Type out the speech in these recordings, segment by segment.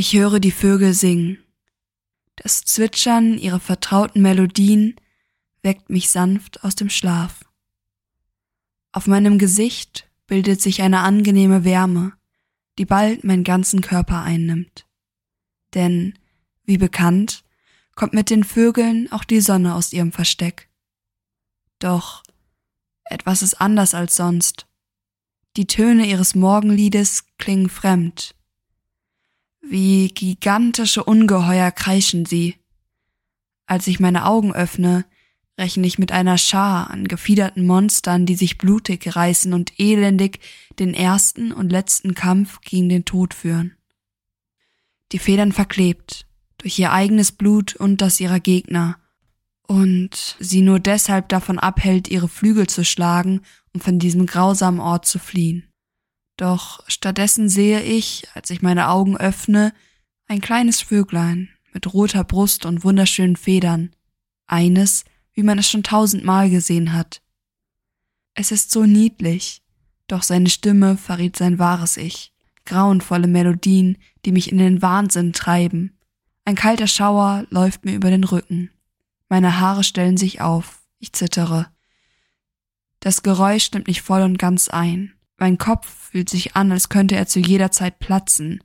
Ich höre die Vögel singen. Das Zwitschern ihrer vertrauten Melodien weckt mich sanft aus dem Schlaf. Auf meinem Gesicht bildet sich eine angenehme Wärme, die bald meinen ganzen Körper einnimmt. Denn, wie bekannt, kommt mit den Vögeln auch die Sonne aus ihrem Versteck. Doch etwas ist anders als sonst. Die Töne ihres Morgenliedes klingen fremd. Wie gigantische Ungeheuer kreischen sie. Als ich meine Augen öffne, rechne ich mit einer Schar an gefiederten Monstern, die sich blutig reißen und elendig den ersten und letzten Kampf gegen den Tod führen. Die Federn verklebt, durch ihr eigenes Blut und das ihrer Gegner, und sie nur deshalb davon abhält, ihre Flügel zu schlagen, um von diesem grausamen Ort zu fliehen. Doch stattdessen sehe ich, als ich meine Augen öffne, ein kleines Vöglein mit roter Brust und wunderschönen Federn, eines, wie man es schon tausendmal gesehen hat. Es ist so niedlich, doch seine Stimme verriet sein wahres Ich, grauenvolle Melodien, die mich in den Wahnsinn treiben. Ein kalter Schauer läuft mir über den Rücken. Meine Haare stellen sich auf, ich zittere. Das Geräusch nimmt mich voll und ganz ein. Mein Kopf fühlt sich an, als könnte er zu jeder Zeit platzen.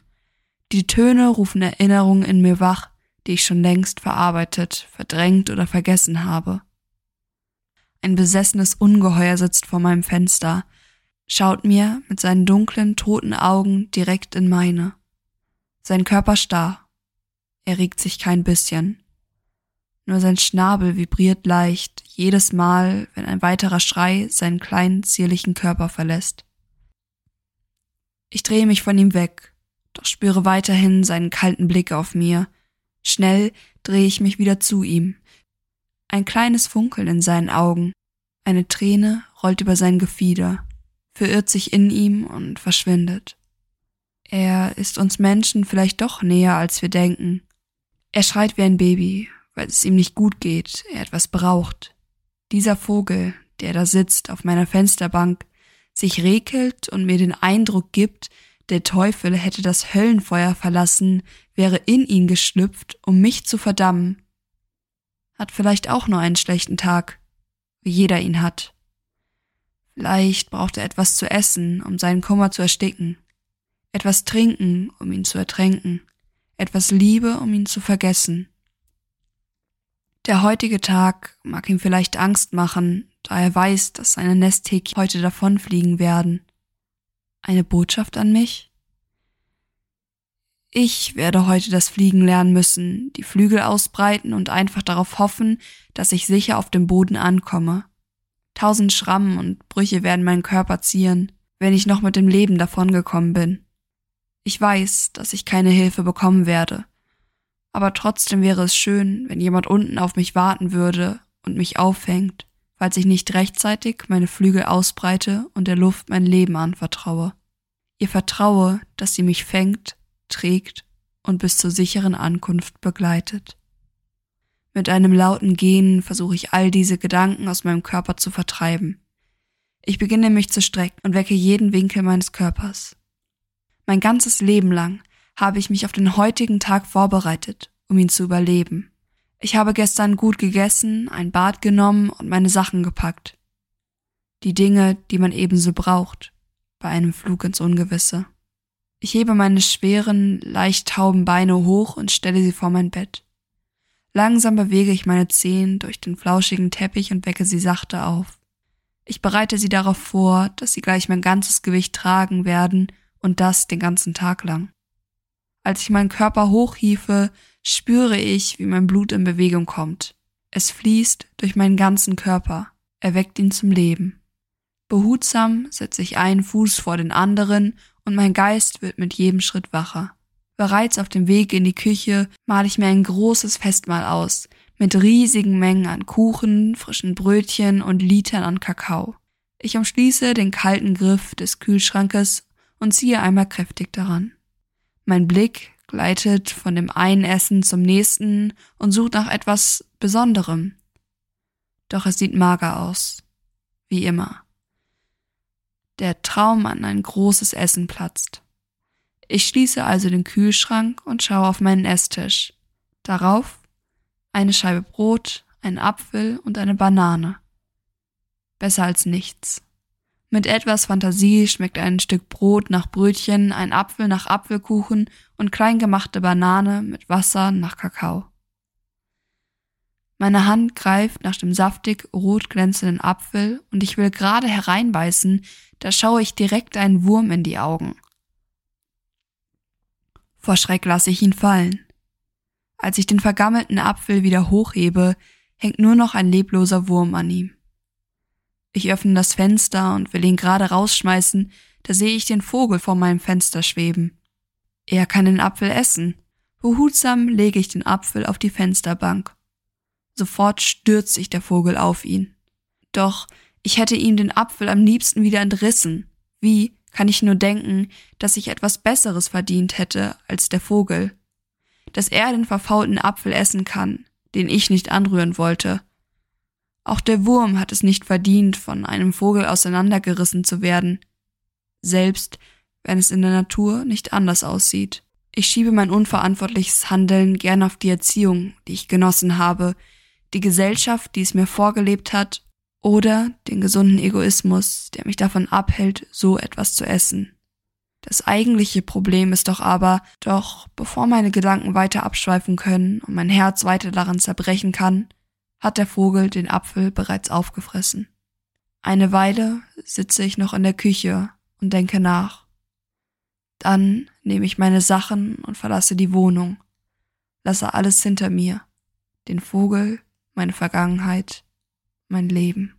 Die Töne rufen Erinnerungen in mir wach, die ich schon längst verarbeitet, verdrängt oder vergessen habe. Ein besessenes Ungeheuer sitzt vor meinem Fenster, schaut mir mit seinen dunklen, toten Augen direkt in meine. Sein Körper starr. Er regt sich kein bisschen. Nur sein Schnabel vibriert leicht, jedes Mal, wenn ein weiterer Schrei seinen kleinen, zierlichen Körper verlässt. Ich drehe mich von ihm weg, doch spüre weiterhin seinen kalten Blick auf mir, Schnell drehe ich mich wieder zu ihm. Ein kleines Funkeln in seinen Augen, eine Träne rollt über sein Gefieder, verirrt sich in ihm und verschwindet. Er ist uns Menschen vielleicht doch näher, als wir denken. Er schreit wie ein Baby, weil es ihm nicht gut geht, er etwas braucht. Dieser Vogel, der da sitzt auf meiner Fensterbank, sich rekelt und mir den Eindruck gibt, der Teufel hätte das Höllenfeuer verlassen, wäre in ihn geschlüpft, um mich zu verdammen. Hat vielleicht auch nur einen schlechten Tag, wie jeder ihn hat. Vielleicht braucht er etwas zu essen, um seinen Kummer zu ersticken, etwas trinken, um ihn zu ertränken, etwas Liebe, um ihn zu vergessen. Der heutige Tag mag ihm vielleicht Angst machen, da er weiß, dass seine Nesthäkchen heute davonfliegen werden. Eine Botschaft an mich? Ich werde heute das Fliegen lernen müssen, die Flügel ausbreiten und einfach darauf hoffen, dass ich sicher auf dem Boden ankomme. Tausend Schrammen und Brüche werden meinen Körper zieren, wenn ich noch mit dem Leben davongekommen bin. Ich weiß, dass ich keine Hilfe bekommen werde, aber trotzdem wäre es schön, wenn jemand unten auf mich warten würde und mich auffängt, falls ich nicht rechtzeitig meine Flügel ausbreite und der Luft mein Leben anvertraue. Ihr vertraue, dass sie mich fängt trägt und bis zur sicheren Ankunft begleitet. Mit einem lauten Gehen versuche ich all diese Gedanken aus meinem Körper zu vertreiben. Ich beginne mich zu strecken und wecke jeden Winkel meines Körpers. Mein ganzes Leben lang habe ich mich auf den heutigen Tag vorbereitet, um ihn zu überleben. Ich habe gestern gut gegessen, ein Bad genommen und meine Sachen gepackt. Die Dinge, die man ebenso braucht, bei einem Flug ins Ungewisse. Ich hebe meine schweren, leicht tauben Beine hoch und stelle sie vor mein Bett. Langsam bewege ich meine Zehen durch den flauschigen Teppich und wecke sie sachte auf. Ich bereite sie darauf vor, dass sie gleich mein ganzes Gewicht tragen werden und das den ganzen Tag lang. Als ich meinen Körper hochhiefe, spüre ich, wie mein Blut in Bewegung kommt. Es fließt durch meinen ganzen Körper, erweckt ihn zum Leben. Behutsam setze ich einen Fuß vor den anderen und mein Geist wird mit jedem Schritt wacher. Bereits auf dem Weg in die Küche male ich mir ein großes Festmahl aus, mit riesigen Mengen an Kuchen, frischen Brötchen und Litern an Kakao. Ich umschließe den kalten Griff des Kühlschrankes und ziehe einmal kräftig daran. Mein Blick gleitet von dem einen Essen zum nächsten und sucht nach etwas Besonderem. Doch es sieht mager aus. Wie immer der Traum an ein großes Essen platzt. Ich schließe also den Kühlschrank und schaue auf meinen Esstisch. Darauf eine Scheibe Brot, ein Apfel und eine Banane. Besser als nichts. Mit etwas Fantasie schmeckt ein Stück Brot nach Brötchen, ein Apfel nach Apfelkuchen und kleingemachte Banane mit Wasser nach Kakao. Meine Hand greift nach dem saftig rot glänzenden Apfel und ich will gerade hereinbeißen, da schaue ich direkt einen Wurm in die Augen. Vor Schreck lasse ich ihn fallen. Als ich den vergammelten Apfel wieder hochhebe, hängt nur noch ein lebloser Wurm an ihm. Ich öffne das Fenster und will ihn gerade rausschmeißen, da sehe ich den Vogel vor meinem Fenster schweben. Er kann den Apfel essen. Behutsam lege ich den Apfel auf die Fensterbank. Sofort stürzt sich der Vogel auf ihn. Doch ich hätte ihm den Apfel am liebsten wieder entrissen. Wie kann ich nur denken, dass ich etwas Besseres verdient hätte als der Vogel? Dass er den verfaulten Apfel essen kann, den ich nicht anrühren wollte. Auch der Wurm hat es nicht verdient, von einem Vogel auseinandergerissen zu werden. Selbst wenn es in der Natur nicht anders aussieht. Ich schiebe mein unverantwortliches Handeln gern auf die Erziehung, die ich genossen habe, die Gesellschaft, die es mir vorgelebt hat, oder den gesunden Egoismus, der mich davon abhält, so etwas zu essen. Das eigentliche Problem ist doch aber, doch bevor meine Gedanken weiter abschweifen können und mein Herz weiter daran zerbrechen kann, hat der Vogel den Apfel bereits aufgefressen. Eine Weile sitze ich noch in der Küche und denke nach. Dann nehme ich meine Sachen und verlasse die Wohnung, lasse alles hinter mir, den Vogel, meine Vergangenheit, mein Leben.